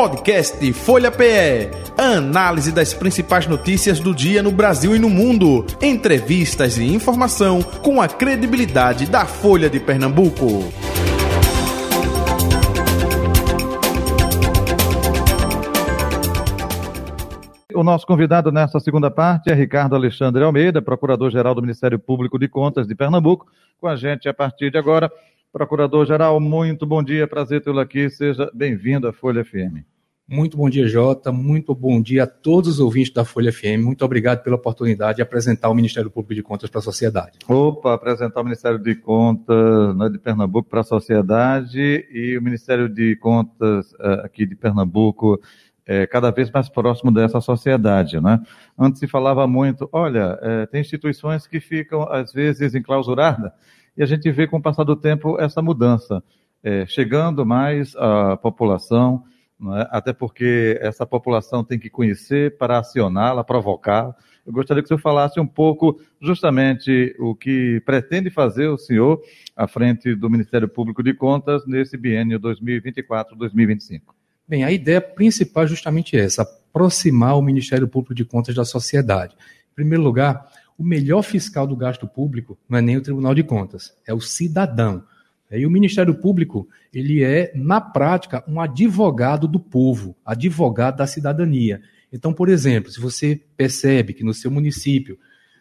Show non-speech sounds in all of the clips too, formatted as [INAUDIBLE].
Podcast Folha PE. Análise das principais notícias do dia no Brasil e no mundo. Entrevistas e informação com a credibilidade da Folha de Pernambuco. O nosso convidado nesta segunda parte é Ricardo Alexandre Almeida, Procurador-Geral do Ministério Público de Contas de Pernambuco, com a gente a partir de agora. Procurador-Geral, muito bom dia, prazer tê-lo aqui, seja bem-vindo à Folha FM. Muito bom dia, Jota. Muito bom dia a todos os ouvintes da Folha FM. Muito obrigado pela oportunidade de apresentar o Ministério Público de Contas para a sociedade. Opa, apresentar o Ministério de Contas né, de Pernambuco para a sociedade e o Ministério de Contas uh, aqui de Pernambuco é, cada vez mais próximo dessa sociedade, né? Antes se falava muito, olha, é, tem instituições que ficam às vezes enclausuradas e a gente vê com o passar do tempo essa mudança, é, chegando mais à população, é? até porque essa população tem que conhecer para acioná-la, provocar. Eu gostaria que o senhor falasse um pouco justamente o que pretende fazer o senhor à frente do Ministério Público de Contas nesse biênio 2024-2025. Bem, a ideia principal é justamente essa, aproximar o Ministério Público de Contas da sociedade. Em primeiro lugar, o melhor fiscal do gasto público não é nem o Tribunal de Contas, é o cidadão. E o Ministério Público, ele é, na prática, um advogado do povo, advogado da cidadania. Então, por exemplo, se você percebe que no seu município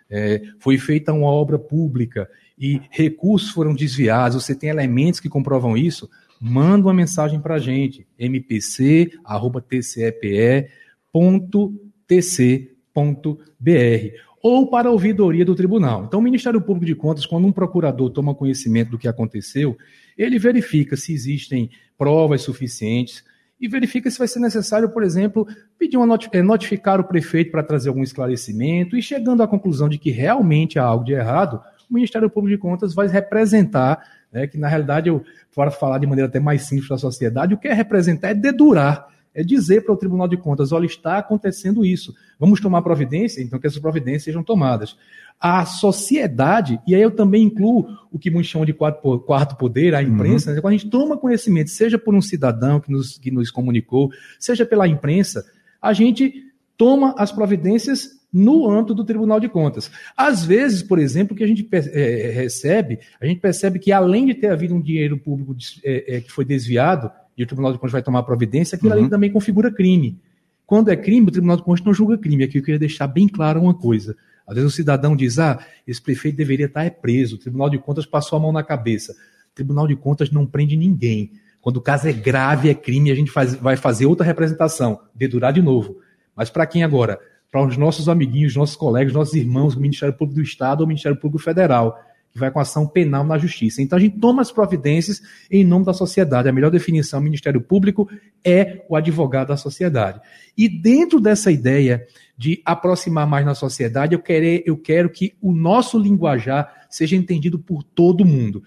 é, foi feita uma obra pública e recursos foram desviados, você tem elementos que comprovam isso, manda uma mensagem para a gente, mpc.tcepe.tc.br ou para a ouvidoria do tribunal. Então, o Ministério Público de Contas, quando um procurador toma conhecimento do que aconteceu, ele verifica se existem provas suficientes e verifica se vai ser necessário, por exemplo, pedir uma eh, notificar o prefeito para trazer algum esclarecimento e chegando à conclusão de que realmente há algo de errado, o Ministério Público de Contas vai representar, né, que na realidade eu para falar de maneira até mais simples para a sociedade, o que é representar é dedurar é dizer para o Tribunal de Contas: olha, está acontecendo isso, vamos tomar providência, então que essas providências sejam tomadas. A sociedade, e aí eu também incluo o que muitos chamam de quarto, poder, a imprensa, uhum. né? quando a gente toma conhecimento, seja por um cidadão que nos, que nos comunicou, seja pela imprensa, a gente toma as providências no âmbito do Tribunal de Contas. Às vezes, por exemplo, que a gente é, recebe, a gente percebe que além de ter havido um dinheiro público é, é, que foi desviado, e o Tribunal de Contas vai tomar providência, aquilo uhum. ali também configura crime. Quando é crime, o Tribunal de Contas não julga crime. Aqui eu queria deixar bem claro uma coisa. Às vezes o cidadão diz, ah, esse prefeito deveria estar é preso, o Tribunal de Contas passou a mão na cabeça. O Tribunal de Contas não prende ninguém. Quando o caso é grave, é crime, a gente faz, vai fazer outra representação, dedurar de novo. Mas para quem agora? Para os nossos amiguinhos, nossos colegas, nossos irmãos, o Ministério Público do Estado ou o Ministério Público Federal que vai com ação penal na justiça. Então a gente toma as providências em nome da sociedade. A melhor definição, Ministério Público é o advogado da sociedade. E dentro dessa ideia de aproximar mais na sociedade, eu quero, eu quero que o nosso linguajar seja entendido por todo mundo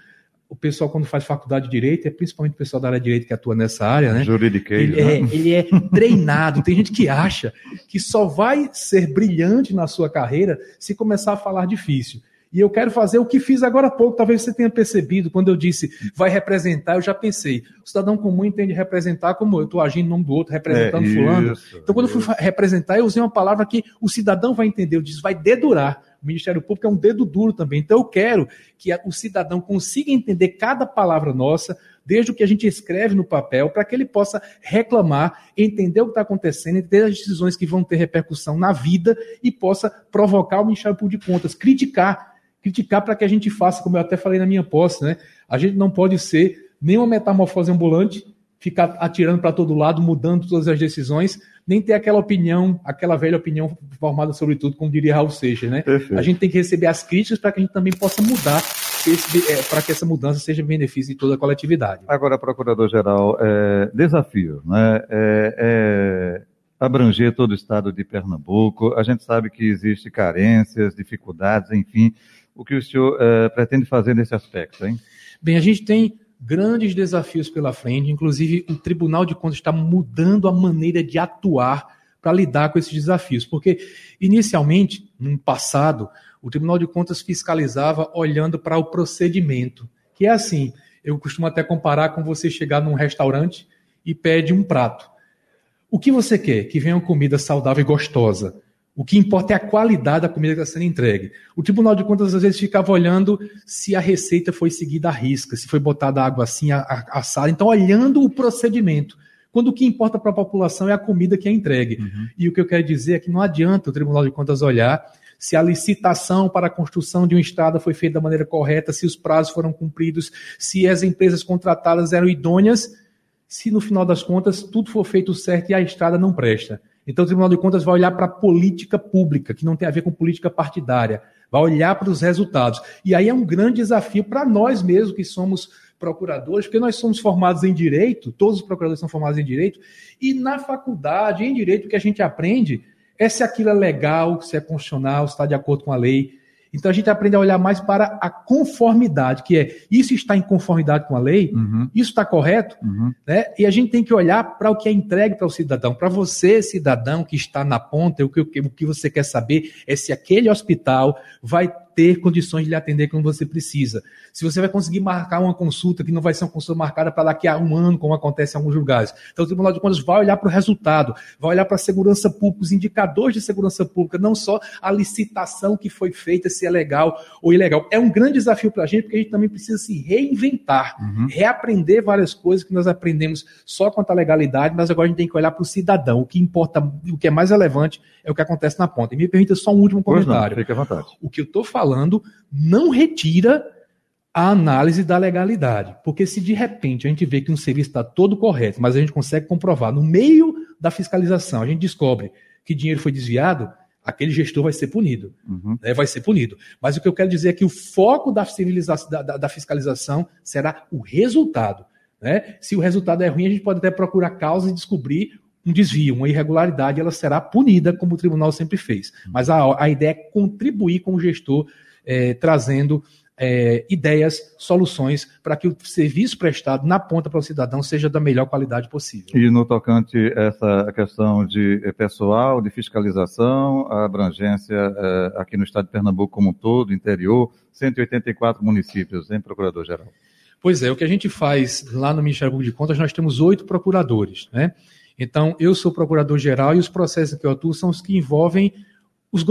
o pessoal, quando faz faculdade de direito, é principalmente o pessoal da área de direito que atua nessa área, né? Juridiqueiro. Ele, é, né? ele é treinado. Tem gente que acha que só vai ser brilhante na sua carreira se começar a falar difícil. E eu quero fazer o que fiz agora há pouco, talvez você tenha percebido, quando eu disse vai representar, eu já pensei. O cidadão comum entende representar como eu estou agindo em nome do outro, representando é, fulano. Isso, então, quando isso. eu fui representar, eu usei uma palavra que o cidadão vai entender, eu disse, vai dedurar. O Ministério Público é um dedo duro também. Então, eu quero que o cidadão consiga entender cada palavra nossa, desde o que a gente escreve no papel, para que ele possa reclamar, entender o que está acontecendo, entender as decisões que vão ter repercussão na vida e possa provocar o Ministério Público de Contas, criticar criticar para que a gente faça, como eu até falei na minha posse, né? A gente não pode ser nenhuma metamorfose ambulante, ficar atirando para todo lado, mudando todas as decisões, nem ter aquela opinião, aquela velha opinião formada sobre tudo, como diria Raul Seixas, né? Perfeito. A gente tem que receber as críticas para que a gente também possa mudar, é, para que essa mudança seja benefício de toda a coletividade. Agora, Procurador-Geral, é, desafio, né? É, é abranger todo o estado de Pernambuco. A gente sabe que existe carências, dificuldades, enfim. O que o senhor uh, pretende fazer nesse aspecto, hein? Bem, a gente tem grandes desafios pela frente, inclusive o Tribunal de Contas está mudando a maneira de atuar para lidar com esses desafios, porque inicialmente, no passado, o Tribunal de Contas fiscalizava olhando para o procedimento, que é assim, eu costumo até comparar com você chegar num restaurante e pede um prato. O que você quer? Que venha uma comida saudável e gostosa. O que importa é a qualidade da comida que está sendo entregue. O Tribunal de Contas às vezes ficava olhando se a receita foi seguida à risca, se foi botada água assim, assada. Então, olhando o procedimento. Quando o que importa para a população é a comida que é entregue. Uhum. E o que eu quero dizer é que não adianta o Tribunal de Contas olhar se a licitação para a construção de uma estrada foi feita da maneira correta, se os prazos foram cumpridos, se as empresas contratadas eram idôneas, se no final das contas tudo for feito certo e a estrada não presta. Então o Tribunal de Contas vai olhar para a política pública, que não tem a ver com política partidária, vai olhar para os resultados. E aí é um grande desafio para nós mesmos que somos procuradores, porque nós somos formados em direito, todos os procuradores são formados em direito, e na faculdade, em direito, o que a gente aprende é se aquilo é legal, se é constitucional, se está de acordo com a lei. Então a gente aprende a olhar mais para a conformidade, que é isso está em conformidade com a lei, uhum. isso está correto, uhum. né? E a gente tem que olhar para o que é entregue para o cidadão. Para você, cidadão que está na ponta, o que, o que você quer saber é se aquele hospital vai ter condições de lhe atender quando você precisa. Se você vai conseguir marcar uma consulta que não vai ser uma consulta marcada para daqui a um ano, como acontece em alguns lugares. Então, o Tribunal de Contas vai olhar para o resultado, vai olhar para a segurança pública, os indicadores de segurança pública, não só a licitação que foi feita, se é legal ou ilegal. É um grande desafio para a gente, porque a gente também precisa se reinventar, uhum. reaprender várias coisas que nós aprendemos só quanto à legalidade, mas agora a gente tem que olhar para o cidadão. O que importa, o que é mais relevante é o que acontece na ponta. E me permita só um último comentário. Não, fica à vontade. O que eu estou falando falando não retira a análise da legalidade. Porque se de repente a gente vê que um serviço está todo correto, mas a gente consegue comprovar no meio da fiscalização, a gente descobre que dinheiro foi desviado, aquele gestor vai ser punido. Uhum. Né, vai ser punido. Mas o que eu quero dizer é que o foco da, da, da, fiscalização será o resultado. Né? Se o resultado é ruim, a gente pode até procurar causa e descobrir um desvio, uma irregularidade, ela será punida, como o tribunal sempre fez. Mas a, a ideia é contribuir com o gestor, é, trazendo é, ideias, soluções para que o serviço prestado na ponta para o cidadão seja da melhor qualidade possível. E no tocante essa questão de pessoal, de fiscalização, a abrangência é, aqui no estado de Pernambuco como um todo, interior, 184 municípios, em Procurador-Geral? Pois é, o que a gente faz lá no Ministério Público de Contas, nós temos oito procuradores, né? Então, eu sou procurador-geral e os processos que eu atuo são os que envolvem os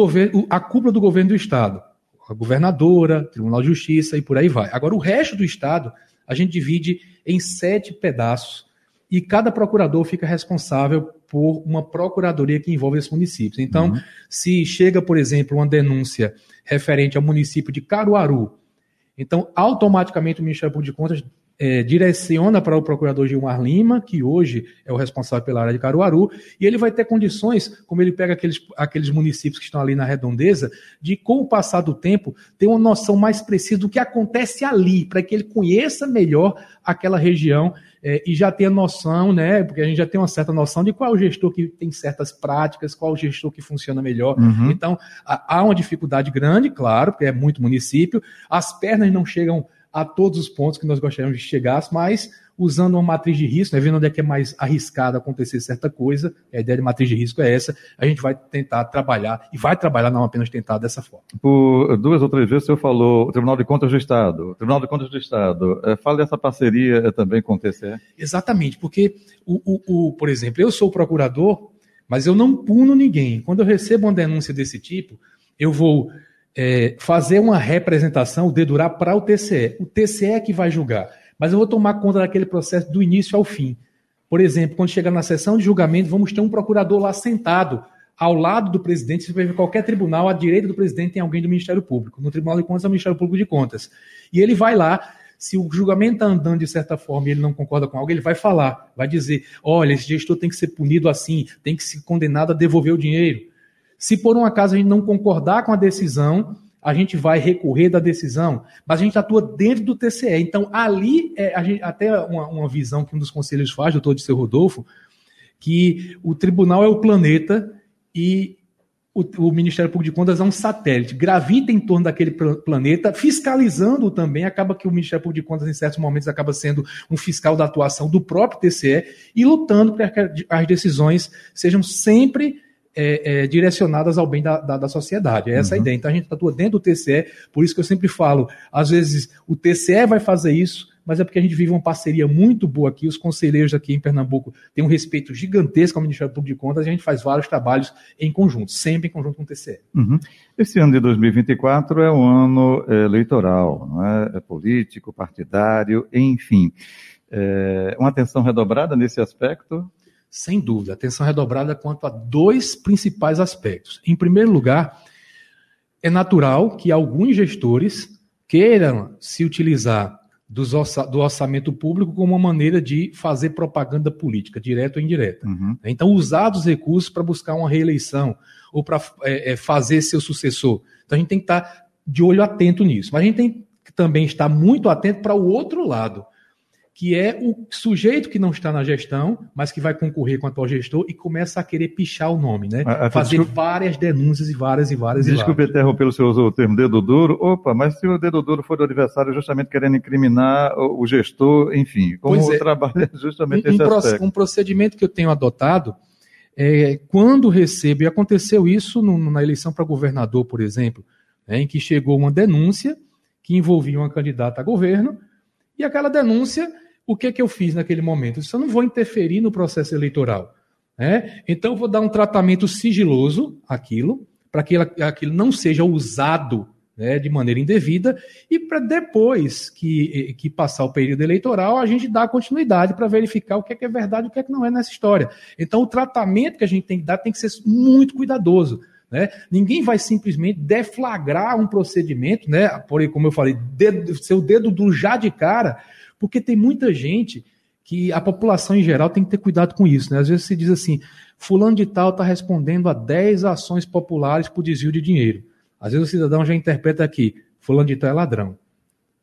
a cúpula do governo do Estado. A governadora, Tribunal de Justiça e por aí vai. Agora, o resto do Estado, a gente divide em sete pedaços e cada procurador fica responsável por uma procuradoria que envolve esses municípios. Então, uhum. se chega, por exemplo, uma denúncia referente ao município de Caruaru, então automaticamente o Ministério Público de Contas é, direciona para o procurador Gilmar Lima, que hoje é o responsável pela área de Caruaru, e ele vai ter condições, como ele pega aqueles, aqueles municípios que estão ali na redondeza, de, com o passar do tempo, ter uma noção mais precisa do que acontece ali, para que ele conheça melhor aquela região é, e já tenha noção, né? Porque a gente já tem uma certa noção de qual o gestor que tem certas práticas, qual o gestor que funciona melhor. Uhum. Então, há uma dificuldade grande, claro, porque é muito município, as pernas não chegam a todos os pontos que nós gostaríamos de chegar, mas usando uma matriz de risco, né, vendo onde é que é mais arriscado acontecer certa coisa, a ideia de matriz de risco é essa, a gente vai tentar trabalhar, e vai trabalhar, não apenas tentar dessa forma. Por duas ou três vezes o senhor falou o Tribunal de Contas do Estado. O Tribunal de Contas do Estado, é, fala dessa parceria é, também com o TCE? Exatamente, porque, o, o, o, por exemplo, eu sou procurador, mas eu não puno ninguém. Quando eu recebo uma denúncia desse tipo, eu vou é, fazer uma representação, dedurar para o TCE. O TCE é que vai julgar. Mas eu vou tomar conta daquele processo do início ao fim. Por exemplo, quando chegar na sessão de julgamento, vamos ter um procurador lá sentado, ao lado do presidente. Se ver qualquer tribunal, à direita do presidente tem alguém do Ministério Público. No Tribunal de Contas é o Ministério Público de Contas. E ele vai lá, se o julgamento está andando de certa forma e ele não concorda com algo, ele vai falar, vai dizer: olha, esse gestor tem que ser punido assim, tem que ser condenado a devolver o dinheiro. Se por um acaso a gente não concordar com a decisão, a gente vai recorrer da decisão, mas a gente atua dentro do TCE. Então, ali, é, gente, até uma, uma, visão que um dos conselheiros faz, doutor de seu Rodolfo, que o tribunal é o planeta e o, o, Ministério Público de Contas é um satélite, gravita em torno daquele planeta, fiscalizando também, acaba que o Ministério Público de Contas, em certos momentos, acaba sendo um fiscal da atuação do próprio TCE e lutando para que as decisões sejam sempre é, é, direcionadas ao bem da, da, da sociedade. É essa uhum. a ideia. Então a gente atua dentro do TCE, por isso que eu sempre falo, às vezes o TCE vai fazer isso, mas é porque a gente vive uma parceria muito boa aqui. Os conselheiros aqui em Pernambuco têm um respeito gigantesco ao Ministério Público de Contas e a gente faz vários trabalhos em conjunto, sempre em conjunto com o TCE. Uhum. Esse ano de 2024 é um ano é, eleitoral, é? é político, partidário, enfim. É, uma atenção redobrada nesse aspecto? Sem dúvida, atenção redobrada quanto a dois principais aspectos. Em primeiro lugar, é natural que alguns gestores queiram se utilizar do orçamento público como uma maneira de fazer propaganda política, direta ou indireta. Uhum. Então, usar os recursos para buscar uma reeleição ou para é, é, fazer seu sucessor. Então, a gente tem que estar de olho atento nisso. Mas a gente tem que também estar muito atento para o outro lado que é o sujeito que não está na gestão, mas que vai concorrer com o atual gestor e começa a querer pichar o nome, né? A, a, Fazer desculpa, várias denúncias e várias e várias Desculpe interromper, o senhor usou o termo dedo duro. Opa, mas se o dedo duro for do adversário justamente querendo incriminar o, o gestor, enfim, como pois é, trabalha [LAUGHS] justamente um, esse um aspecto? Um procedimento que eu tenho adotado é quando recebo, e aconteceu isso no, na eleição para governador, por exemplo, né, em que chegou uma denúncia que envolvia uma candidata a governo, e aquela denúncia o que, que eu fiz naquele momento? Eu disse, eu não vou interferir no processo eleitoral. Né? Então, eu vou dar um tratamento sigiloso àquilo, para que aquilo não seja usado né, de maneira indevida, e para depois que, que passar o período eleitoral, a gente dar continuidade para verificar o que é, que é verdade e o que é que não é nessa história. Então, o tratamento que a gente tem que dar tem que ser muito cuidadoso. Né? Ninguém vai simplesmente deflagrar um procedimento, né? Por, como eu falei, dedo, seu dedo do já de cara, porque tem muita gente que a população em geral tem que ter cuidado com isso. Né? Às vezes se diz assim, fulano de tal está respondendo a 10 ações populares por desvio de dinheiro. Às vezes o cidadão já interpreta aqui, fulano de tal é ladrão.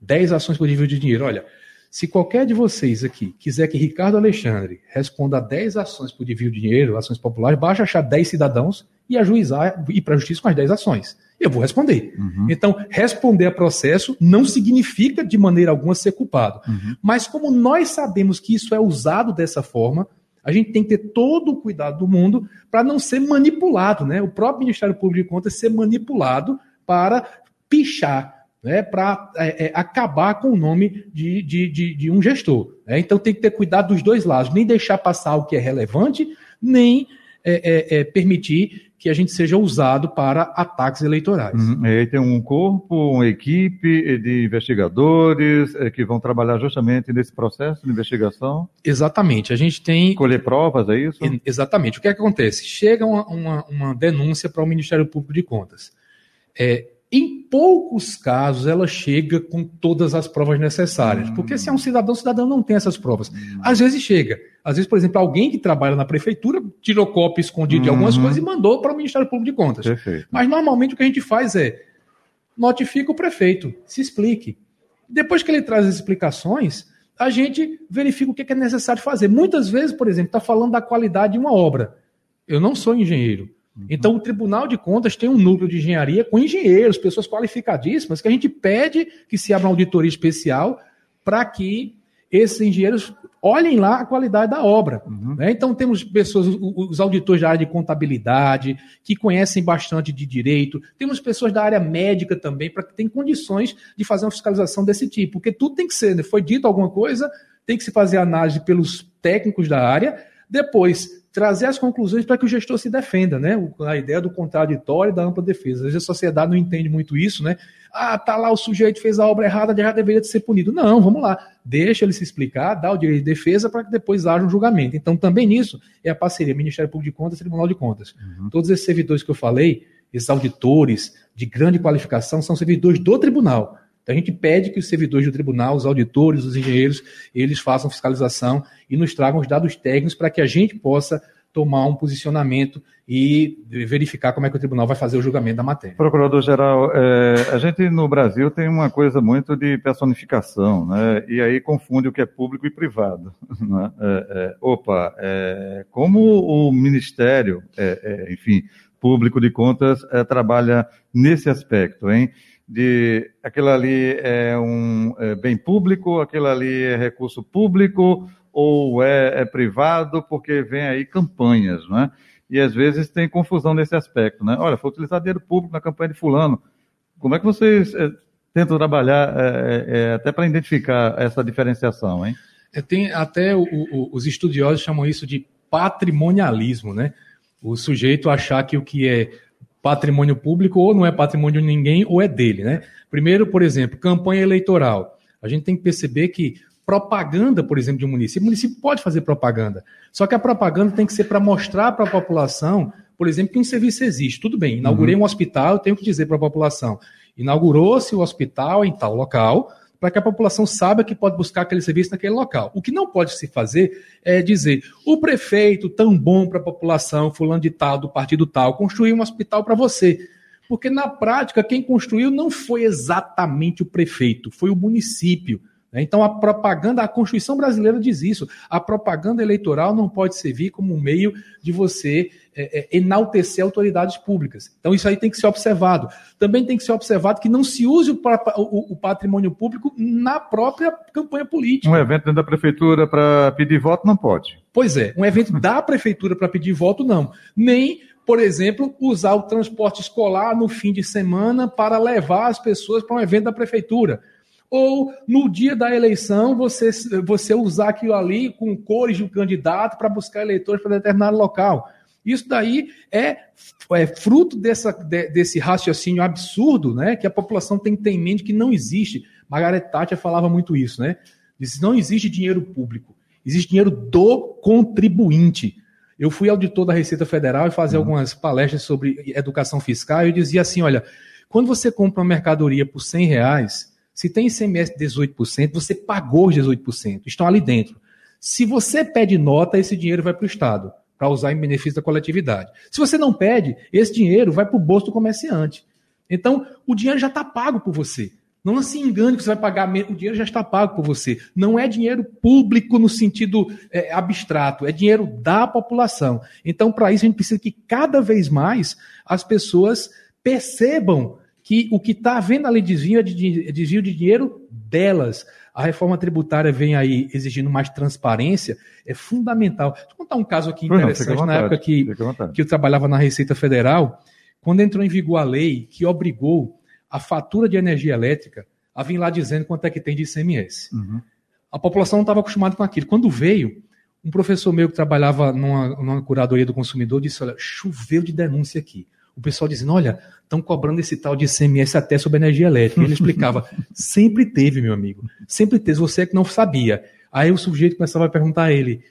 10 ações por desvio de dinheiro. Olha, se qualquer de vocês aqui quiser que Ricardo Alexandre responda a 10 ações por desvio de dinheiro, ações populares, basta achar 10 cidadãos e ajuizar, ir para a justiça com as 10 ações eu vou responder. Uhum. Então, responder a processo não significa de maneira alguma ser culpado. Uhum. Mas como nós sabemos que isso é usado dessa forma, a gente tem que ter todo o cuidado do mundo para não ser manipulado, né? O próprio Ministério Público de Contas ser manipulado para pichar, né? Para é, é, acabar com o nome de, de, de, de um gestor. Né? Então tem que ter cuidado dos dois lados, nem deixar passar o que é relevante, nem é, é, é permitir que a gente seja usado para ataques eleitorais. Uhum. E aí tem um corpo, uma equipe de investigadores é, que vão trabalhar justamente nesse processo de investigação? Exatamente. A gente tem. Colher provas, é isso? Exatamente. O que, é que acontece? Chega uma, uma, uma denúncia para o Ministério Público de Contas. É, em poucos casos ela chega com todas as provas necessárias. Porque se é um cidadão, o cidadão não tem essas provas. Às vezes chega. Às vezes, por exemplo, alguém que trabalha na prefeitura tirou cópia escondida de algumas uhum. coisas e mandou para o Ministério Público de Contas. Perfeito. Mas normalmente o que a gente faz é notifica o prefeito, se explique. Depois que ele traz as explicações, a gente verifica o que é necessário fazer. Muitas vezes, por exemplo, está falando da qualidade de uma obra. Eu não sou engenheiro. Uhum. Então, o Tribunal de Contas tem um núcleo de engenharia com engenheiros, pessoas qualificadíssimas, que a gente pede que se abra uma auditoria especial para que esses engenheiros olhem lá a qualidade da obra. Uhum. Né? Então, temos pessoas, os auditores da área de contabilidade, que conhecem bastante de direito, temos pessoas da área médica também, para que tenham condições de fazer uma fiscalização desse tipo, porque tudo tem que ser, né? foi dito alguma coisa, tem que se fazer análise pelos técnicos da área, depois trazer as conclusões para que o gestor se defenda, né? A ideia do contraditório e da ampla defesa. Às vezes a sociedade não entende muito isso, né? Ah, tá lá o sujeito fez a obra errada, já deveria ser punido. Não, vamos lá. Deixa ele se explicar, dá o direito de defesa para que depois haja um julgamento. Então, também nisso é a parceria Ministério Público de Contas e Tribunal de Contas. Uhum. Todos esses servidores que eu falei, esses auditores de grande qualificação, são servidores do tribunal. Então, a gente pede que os servidores do tribunal, os auditores, os engenheiros, eles façam fiscalização e nos tragam os dados técnicos para que a gente possa tomar um posicionamento e verificar como é que o tribunal vai fazer o julgamento da matéria. Procurador-geral, é, a gente no Brasil tem uma coisa muito de personificação, né? e aí confunde o que é público e privado. [LAUGHS] Né? É, é, opa, é, como o Ministério, é, é, enfim, Público de Contas trabalha nesse aspecto, hein? De aquilo ali é um é bem público, aquilo ali é recurso público ou é, é, privado, porque vem aí campanhas, né? E às vezes tem confusão nesse aspecto, né? Olha, foi utilizado dinheiro público na campanha de fulano. Como é que vocês é, tentam trabalhar é, é, até para identificar essa diferenciação, hein? É, tem até o, o, os estudiosos chamam isso de patrimonialismo, né? O sujeito achar que o que é patrimônio público ou não é patrimônio de ninguém ou é dele, né? Primeiro, por exemplo, campanha eleitoral. A gente tem que perceber que propaganda, por exemplo, de um município, o município pode fazer propaganda. Só que a propaganda tem que ser para mostrar para a população, por exemplo, que um serviço existe. Tudo bem, inaugurei uhum. um hospital, eu tenho que dizer para a população: inaugurou-se o hospital em tal local, para que a população saiba que pode buscar aquele serviço naquele local. O que não pode se fazer é dizer: o prefeito, tão bom para a população, fulano de tal, do partido tal, construiu um hospital para você. Porque na prática, quem construiu não foi exatamente o prefeito, foi o município. Né? Então, a propaganda, a Constituição brasileira diz isso. A propaganda eleitoral não pode servir como um meio de você é, é, enaltecer autoridades públicas. Então, isso aí tem que ser observado. Também tem que ser observado que não se use o, o, o patrimônio público na própria campanha política. Um evento dentro da prefeitura para pedir voto não pode. Pois é, um evento da prefeitura para pedir voto não. Nem por exemplo, usar o transporte escolar no fim de semana para levar as pessoas para um evento da prefeitura ou no dia da eleição você, você usar aquilo ali com cores do candidato para buscar eleitores para determinado local. Isso daí é, é fruto dessa, de, desse raciocínio absurdo, né? Que a população tem que ter em mente que não existe. Margaret Thatcher falava muito isso, né? Diz, não existe dinheiro público, existe dinheiro do contribuinte. Eu fui auditor da Receita Federal e fazia uhum. algumas palestras sobre educação fiscal e eu dizia assim, olha, quando você compra uma mercadoria por 100 reais, se tem ICMS de 18%, você pagou os 18%, estão ali dentro. Se você pede nota, esse dinheiro vai para o Estado, para usar em benefício da coletividade. Se você não pede, esse dinheiro vai para o bolso do comerciante. Então, o dinheiro já está pago por você. Não se engane que você vai pagar o dinheiro já está pago por você. Não é dinheiro público no sentido é, abstrato, é dinheiro da população. Então, para isso, a gente precisa que cada vez mais as pessoas percebam que o que está havendo ali desvio é de, desvio de dinheiro delas. A reforma tributária vem aí exigindo mais transparência, é fundamental. Vou contar um caso aqui interessante. Não, na época que, que eu trabalhava na Receita Federal, quando entrou em vigor a lei que obrigou a fatura de energia elétrica a vir lá dizendo quanto é que tem de ICMS. Uhum. A população não estava acostumada com aquilo. Quando veio, um professor meu que trabalhava numa, numa curadoria do consumidor disse: Olha, choveu de denúncia aqui o pessoal dizendo, olha, estão cobrando esse tal de ICMS até sobre energia elétrica. Ele explicava, [LAUGHS] sempre teve, meu amigo, sempre teve, você é que não sabia. Aí o sujeito começava a perguntar a ele,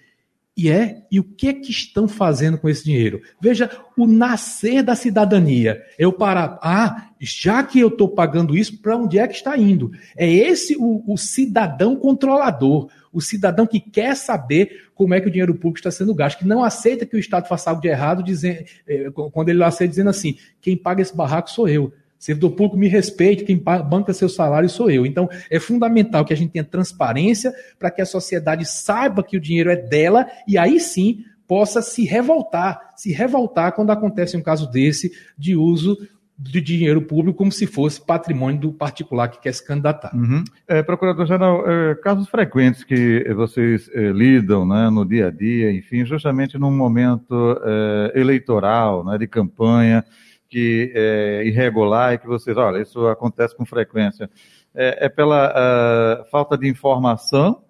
e é, e o que é que estão fazendo com esse dinheiro? Veja, o nascer da cidadania. Eu parar, ah, já que eu estou pagando isso, para onde é que está indo? É esse o, o, cidadão controlador, o cidadão que quer saber como é que o dinheiro público está sendo gasto, que não aceita que o Estado faça algo de errado, dizendo, eh, quando ele aceita dizendo assim, quem paga esse barraco sou eu. Servidor público me respeite, quem banca seu salário sou eu. Então, é fundamental que a gente tenha transparência para que a sociedade saiba que o dinheiro é dela e aí sim possa se revoltar, se revoltar quando acontece um caso desse de uso de dinheiro público como se fosse patrimônio do particular que quer se candidatar. Uhum. É, Procurador-Geral, é, casos frequentes que vocês é, lidam né, no dia a dia, enfim, justamente num momento é, eleitoral, né, de campanha, que é irregular e que vocês, olha, isso acontece com frequência. É, é pela uh, falta de informação,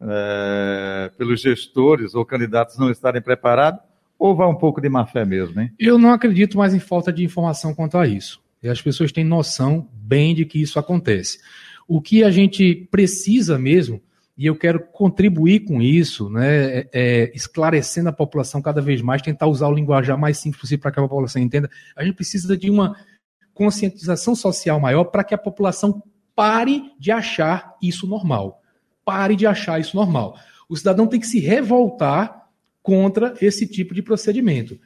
é, pelos gestores ou candidatos não estarem preparados, ou vai um pouco de má fé mesmo, hein? Eu não acredito mais em falta de informação quanto a isso. E as pessoas têm noção bem de que isso acontece. O que a gente precisa mesmo e eu quero contribuir com isso, né, é, é, esclarecendo a população cada vez mais, tentar usar o linguajar mais simples possível para que a população entenda. A gente precisa de uma conscientização social maior para que a população pare de achar isso normal. Pare de achar isso normal. O cidadão tem que se revoltar contra esse tipo de procedimento.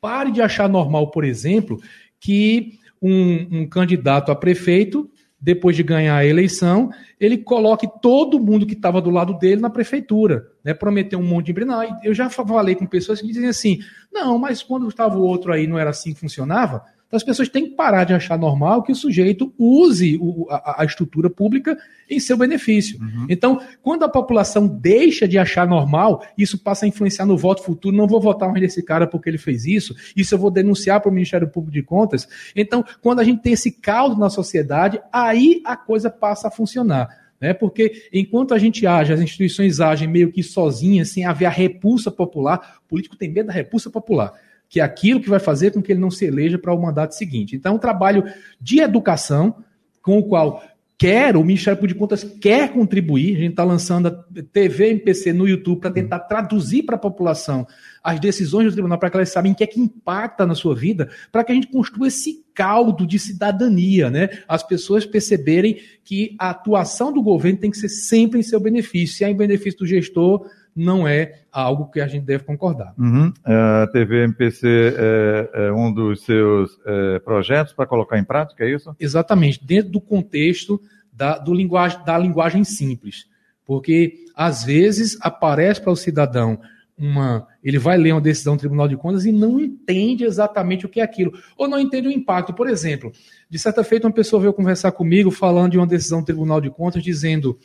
Pare de achar normal, por exemplo, que um, um candidato a prefeito depois de ganhar a eleição, ele coloque todo mundo que estava do lado dele na prefeitura, né? Prometeu um monte de emprego. eu já falei com pessoas que dizem assim: não, mas quando estava o outro aí não era assim que funcionava? Então, as pessoas têm que parar de achar normal que o sujeito use o, a, a, estrutura pública em seu benefício. Uhum. Então, quando a população deixa de achar normal, isso passa a influenciar no voto futuro. Não vou votar mais nesse cara porque ele fez isso, isso eu vou denunciar para o Ministério Público de Contas. Então, quando a gente tem esse caldo na sociedade, aí a coisa passa a funcionar. Né? Porque enquanto a gente age, as instituições agem meio que sozinhas, sem haver a repulsa popular, o político tem medo da repulsa popular que é aquilo que vai fazer com que ele não se eleja para o mandato seguinte. Então, é um trabalho de educação com o qual quer, o Ministério Público de Contas quer contribuir. A gente está lançando a TV MPC no YouTube para tentar traduzir para a população as decisões do tribunal para que elas saibam o que é que impacta na sua vida, para que a gente construa esse caldo de cidadania, né? As pessoas perceberem que a atuação do governo tem que ser sempre em seu benefício. Se é em benefício do gestor, não é algo que a gente deve concordar. Uhum. É, a TV MPC é, é um dos seus é, projetos para colocar em prática, é isso? Exatamente, dentro do contexto da, do linguagem, da linguagem simples. Porque, às vezes, aparece para o cidadão uma. Ele vai ler uma decisão do Tribunal de Contas e não entende exatamente o que é aquilo. Ou não entende o impacto. Por exemplo, de certa feita, uma pessoa veio conversar comigo falando de uma decisão do Tribunal de Contas dizendo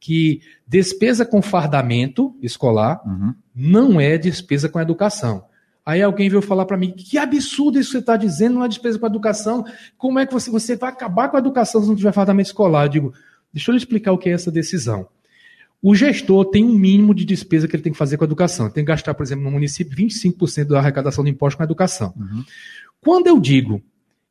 que despesa com fardamento escolar uhum. não é despesa com educação. Aí alguém veio falar para mim: que absurdo isso que você está dizendo, não é despesa com educação. Como é que você, você vai acabar com a educação se não tiver fardamento escolar? Eu digo: deixa eu lhe explicar o que é essa decisão. O gestor tem um mínimo de despesa que ele tem que fazer com a educação. Ele tem que gastar, por exemplo, no município, 25% da arrecadação do imposto com a educação. Uhum. Quando eu digo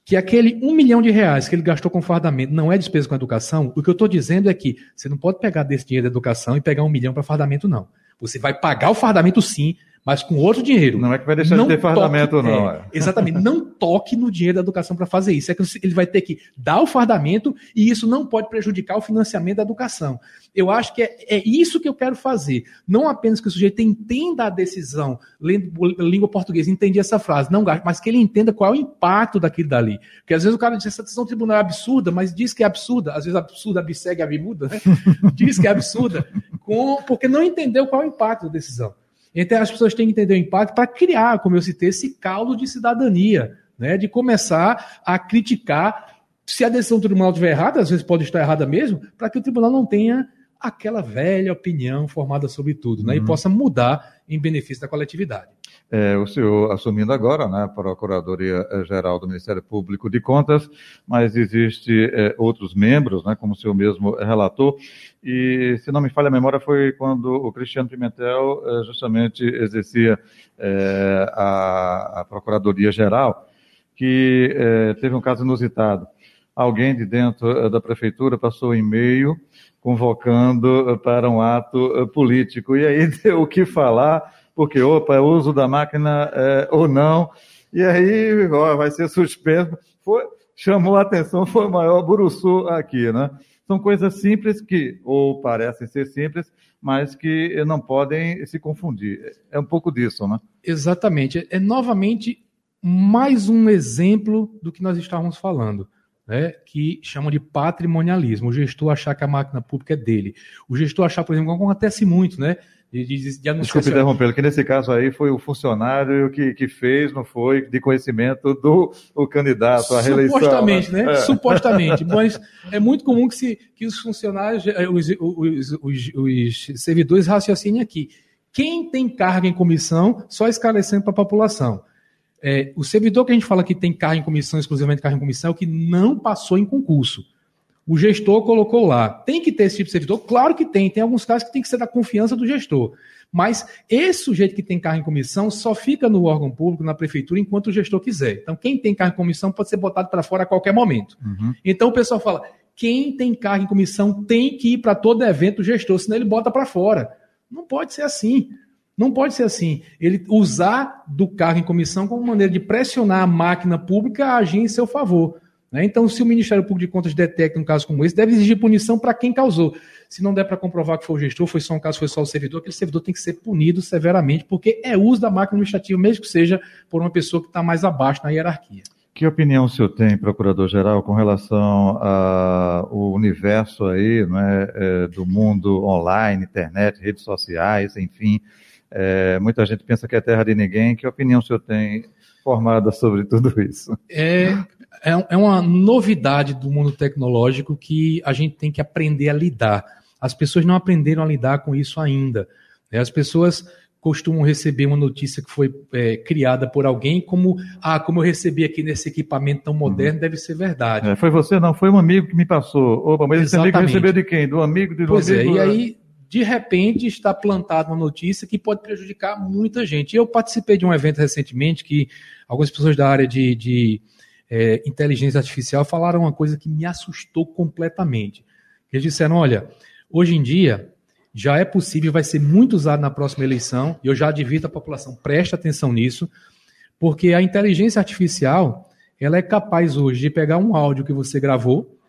que aquele um milhão de reais que ele gastou com fardamento não é despesa com educação, o que eu estou dizendo é que você não pode pegar desse dinheiro da educação e pegar um milhão para fardamento, não. Você vai pagar o fardamento sim, mas com outro dinheiro. Não é que vai deixar não de ter fardamento, toque, não. É, [LAUGHS] exatamente. Não toque no dinheiro da educação para fazer isso. É que ele vai ter que dar o fardamento e isso não pode prejudicar o financiamento da educação. Eu acho que é, é isso que eu quero fazer. Não apenas que o sujeito entenda a decisão, lendo língua portuguesa, entende essa frase, não mas que ele entenda qual é o impacto daquilo dali. Porque às vezes o cara diz essa decisão do tribunal é absurda, mas diz que é absurda. Às vezes absurda absegue a bimuda, né? [LAUGHS] diz que é absurda, com, porque não entendeu qual é o impacto da decisão. Então as pessoas têm que entender o impacto para criar, como eu citei, esse caldo de cidadania, né? de começar a criticar se a decisão do tribunal estiver errada, às vezes pode estar errada mesmo, para que o tribunal não tenha aquela velha opinião formada sobre tudo, né? Uhum. e possa mudar em benefício da coletividade. É, o senhor assumindo agora né, a Procuradoria-Geral do Ministério Público de Contas, mas existe é, outros membros, né, como o senhor mesmo relatou, e se não me falha a memória foi quando o Cristiano Pimentel é, justamente exercia a, a Procuradoria-Geral, que teve um caso inusitado. Alguém de dentro da prefeitura passou um e-mail convocando para um ato político, e aí [LAUGHS] deu o que falar porque, opa, é uso da máquina é, ou não, e aí ó, vai ser suspenso. Foi, chamou a atenção, foi o maior buruçu aqui, né? São coisas simples que, ou parecem ser simples, mas que não podem se confundir. É um pouco disso, né? Exatamente. É novamente mais um exemplo do que nós estávamos falando. Né, que chamam de patrimonialismo. O gestor achar que a máquina pública é dele. O gestor achar, por exemplo, acontece muito, né? De, de, de Desculpe interrompê-lo, que nesse caso aí foi o funcionário que, que fez, não foi de conhecimento do o candidato à reeleição. Supostamente, né? né? É. Supostamente. Mas é muito comum que, se, que os funcionários, eh, os, os, os, os servidores raciocinem aqui. Quem tem carga em comissão, só esclarecendo para a população. É, o servidor que a gente fala que tem carga em comissão, exclusivamente carga em comissão, é o que não passou em concurso o gestor colocou lá. Tem que ter esse tipo de servidor? Claro que tem. Tem alguns casos que tem que ser da confiança do gestor. Mas esse sujeito que tem carro em comissão só fica no órgão público, na prefeitura, enquanto o gestor quiser. Então, quem tem carro em comissão pode ser botado para fora a qualquer momento. Uhum. Então, o pessoal fala: quem tem carro em comissão tem que ir para todo evento do gestor, senão ele bota para fora. Não pode ser assim. Não pode ser assim. Ele usar do cargo em comissão como maneira de pressionar a máquina pública a agir em seu favor. Né? Então, se o Ministério Público de Contas detecta um caso como esse, deve exigir punição para quem causou. Se não der para comprovar que foi o gestor, foi só um caso, foi só o servidor, aquele servidor tem que ser punido severamente, porque é uso da máquina administrativa, mesmo que seja por uma pessoa que está mais abaixo na hierarquia. Que opinião o senhor tem, procurador-geral, com relação ao universo aí, não é, é, do mundo online, internet, redes sociais, enfim, É, muita gente pensa que é terra de ninguém. Que opinião o senhor tem formada sobre tudo isso? É, é, é uma novidade do mundo tecnológico que a gente tem que aprender a lidar. As pessoas não aprenderam a lidar com isso ainda. Né? As pessoas costumam receber uma notícia que foi é, criada por alguém como ah como eu recebi aqui nesse equipamento tão moderno uhum. deve ser verdade é, foi você não foi um amigo que me passou opa mas esse amigo recebeu de quem do amigo de pois é, amigo é, e aí de repente está plantada uma notícia que pode prejudicar muita gente eu participei de um evento recentemente que algumas pessoas da área de, de é, inteligência artificial falaram uma coisa que me assustou completamente eles disseram olha hoje em dia já é possível, vai ser muito usado na próxima eleição, e eu já advirto a população, preste atenção nisso, porque a inteligência artificial, ela é capaz hoje de pegar um áudio que você gravou,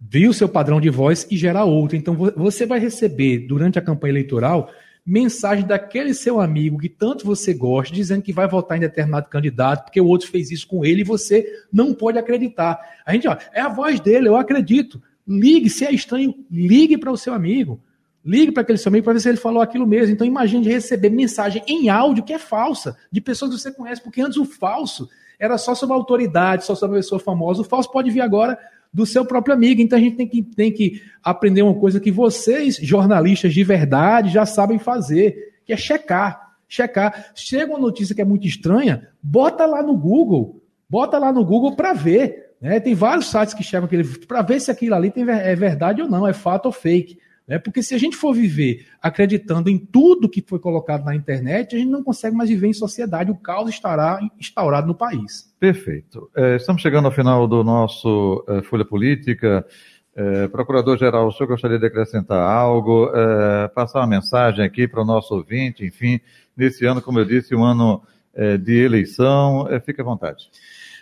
ver o seu padrão de voz e gerar outro. Então você vai receber, durante a campanha eleitoral, mensagem daquele seu amigo que tanto você gosta, dizendo que vai votar em determinado candidato, porque o outro fez isso com ele e você não pode acreditar. A gente, ó, é a voz dele, eu acredito. Ligue, se é estranho, ligue para o seu amigo. Ligue para aquele seu amigo para ver se ele falou aquilo mesmo. Então imagine receber mensagem em áudio que é falsa, de pessoas que você conhece, porque antes o falso era só sobre autoridade, só sobre pessoa famosa. O falso pode vir agora do seu próprio amigo. Então a gente tem que, tem que aprender uma coisa que vocês, jornalistas de verdade, já sabem fazer, que é checar. Checar. Chega uma notícia que é muito estranha, bota lá no Google. Bota lá no Google para ver. Né? Tem vários sites que chegam para ver se aquilo ali tem, é verdade ou não, é fato ou fake. Né? Porque se a gente for viver acreditando em tudo que foi colocado na internet, a gente não consegue mais viver em sociedade. O caos estará instaurado no país. Perfeito. É, estamos chegando ao final do nosso é, Folha Política. É, Procurador-Geral, o senhor gostaria de acrescentar algo, é, passar uma mensagem aqui para o nosso ouvinte, enfim, nesse ano, como eu disse, um ano é, de eleição, é, fique à vontade.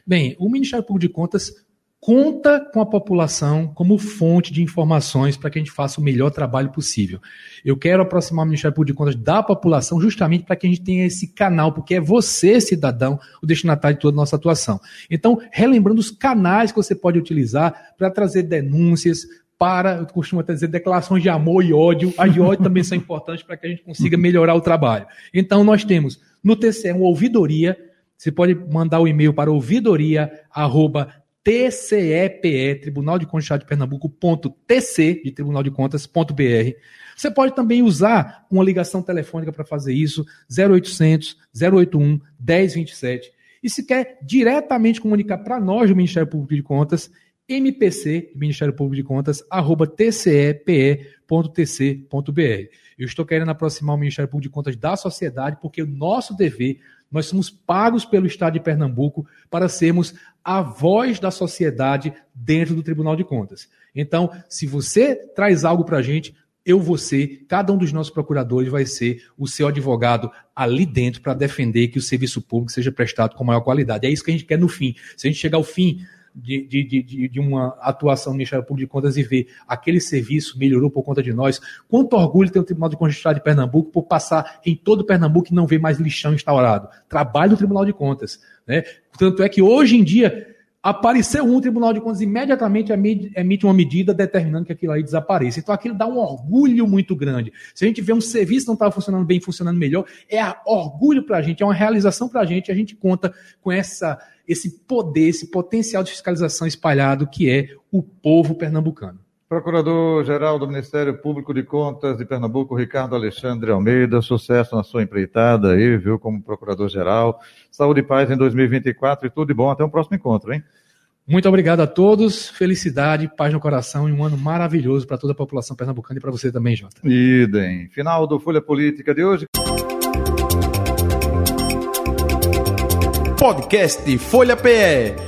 Bem, o Ministério Público de Contas conta com a população como fonte de informações para que a gente faça o melhor trabalho possível. Eu quero aproximar o Ministério Público de Contas da população justamente para que a gente tenha esse canal, porque é você, cidadão, o destinatário de toda a nossa atuação. Então, relembrando os canais que você pode utilizar para trazer denúncias, para, eu costumo até dizer, declarações de amor e ódio. As de ódio também são [LAUGHS] importantes para que a gente consiga melhorar o trabalho. Então, nós temos no TCE uma ouvidoria, você pode mandar o e-mail para ouvidoria.com TCEPE, Tribunal de Contas de Pernambuco, ponto TC, de Tribunal de Contas, ponto BR. Você pode também usar uma ligação telefônica para fazer isso, 0800 081 1027. E se quer diretamente comunicar para nós do Ministério Público de Contas, mpc, Ministério Público de Contas, arroba tcepe.tc.br. Eu estou querendo aproximar o Ministério Público de Contas da sociedade, porque o nosso dever, nós somos pagos pelo Estado de Pernambuco para sermos a voz da sociedade dentro do Tribunal de Contas. Então, se você traz algo para a gente, eu ser, cada um dos nossos procuradores vai ser o seu advogado ali dentro para defender que o serviço público seja prestado com maior qualidade. É isso que a gente quer no fim. Se a gente chegar ao fim de, de, de, de, uma atuação do Ministério Público de Contas e ver aquele serviço melhorou por conta de nós. Quanto orgulho tem o Tribunal de Contas de Pernambuco por passar em todo Pernambuco e não ver mais lixão instaurado. Trabalho do Tribunal de Contas. Né? Tanto é que hoje em dia apareceu um Tribunal de Contas imediatamente emite uma medida determinando que aquilo aí desapareça. Então aquilo dá um orgulho muito grande. Se a gente vê um serviço não estava funcionando bem, funcionando melhor, é orgulho para a gente, é uma realização para a gente. A gente conta com essa esse poder, esse potencial de fiscalização espalhado que é o povo pernambucano. Procurador-Geral do Ministério Público de Contas de Pernambuco, Ricardo Alexandre Almeida, sucesso na sua empreitada aí, viu, como Procurador-Geral. Saúde e paz em 2024 e tudo de bom. Até o próximo encontro, hein? Muito obrigado a todos, felicidade, paz no coração e um ano maravilhoso para toda a população pernambucana e para você também, Jota. Idem. Final do Folha Política de hoje. Podcast Folha PE.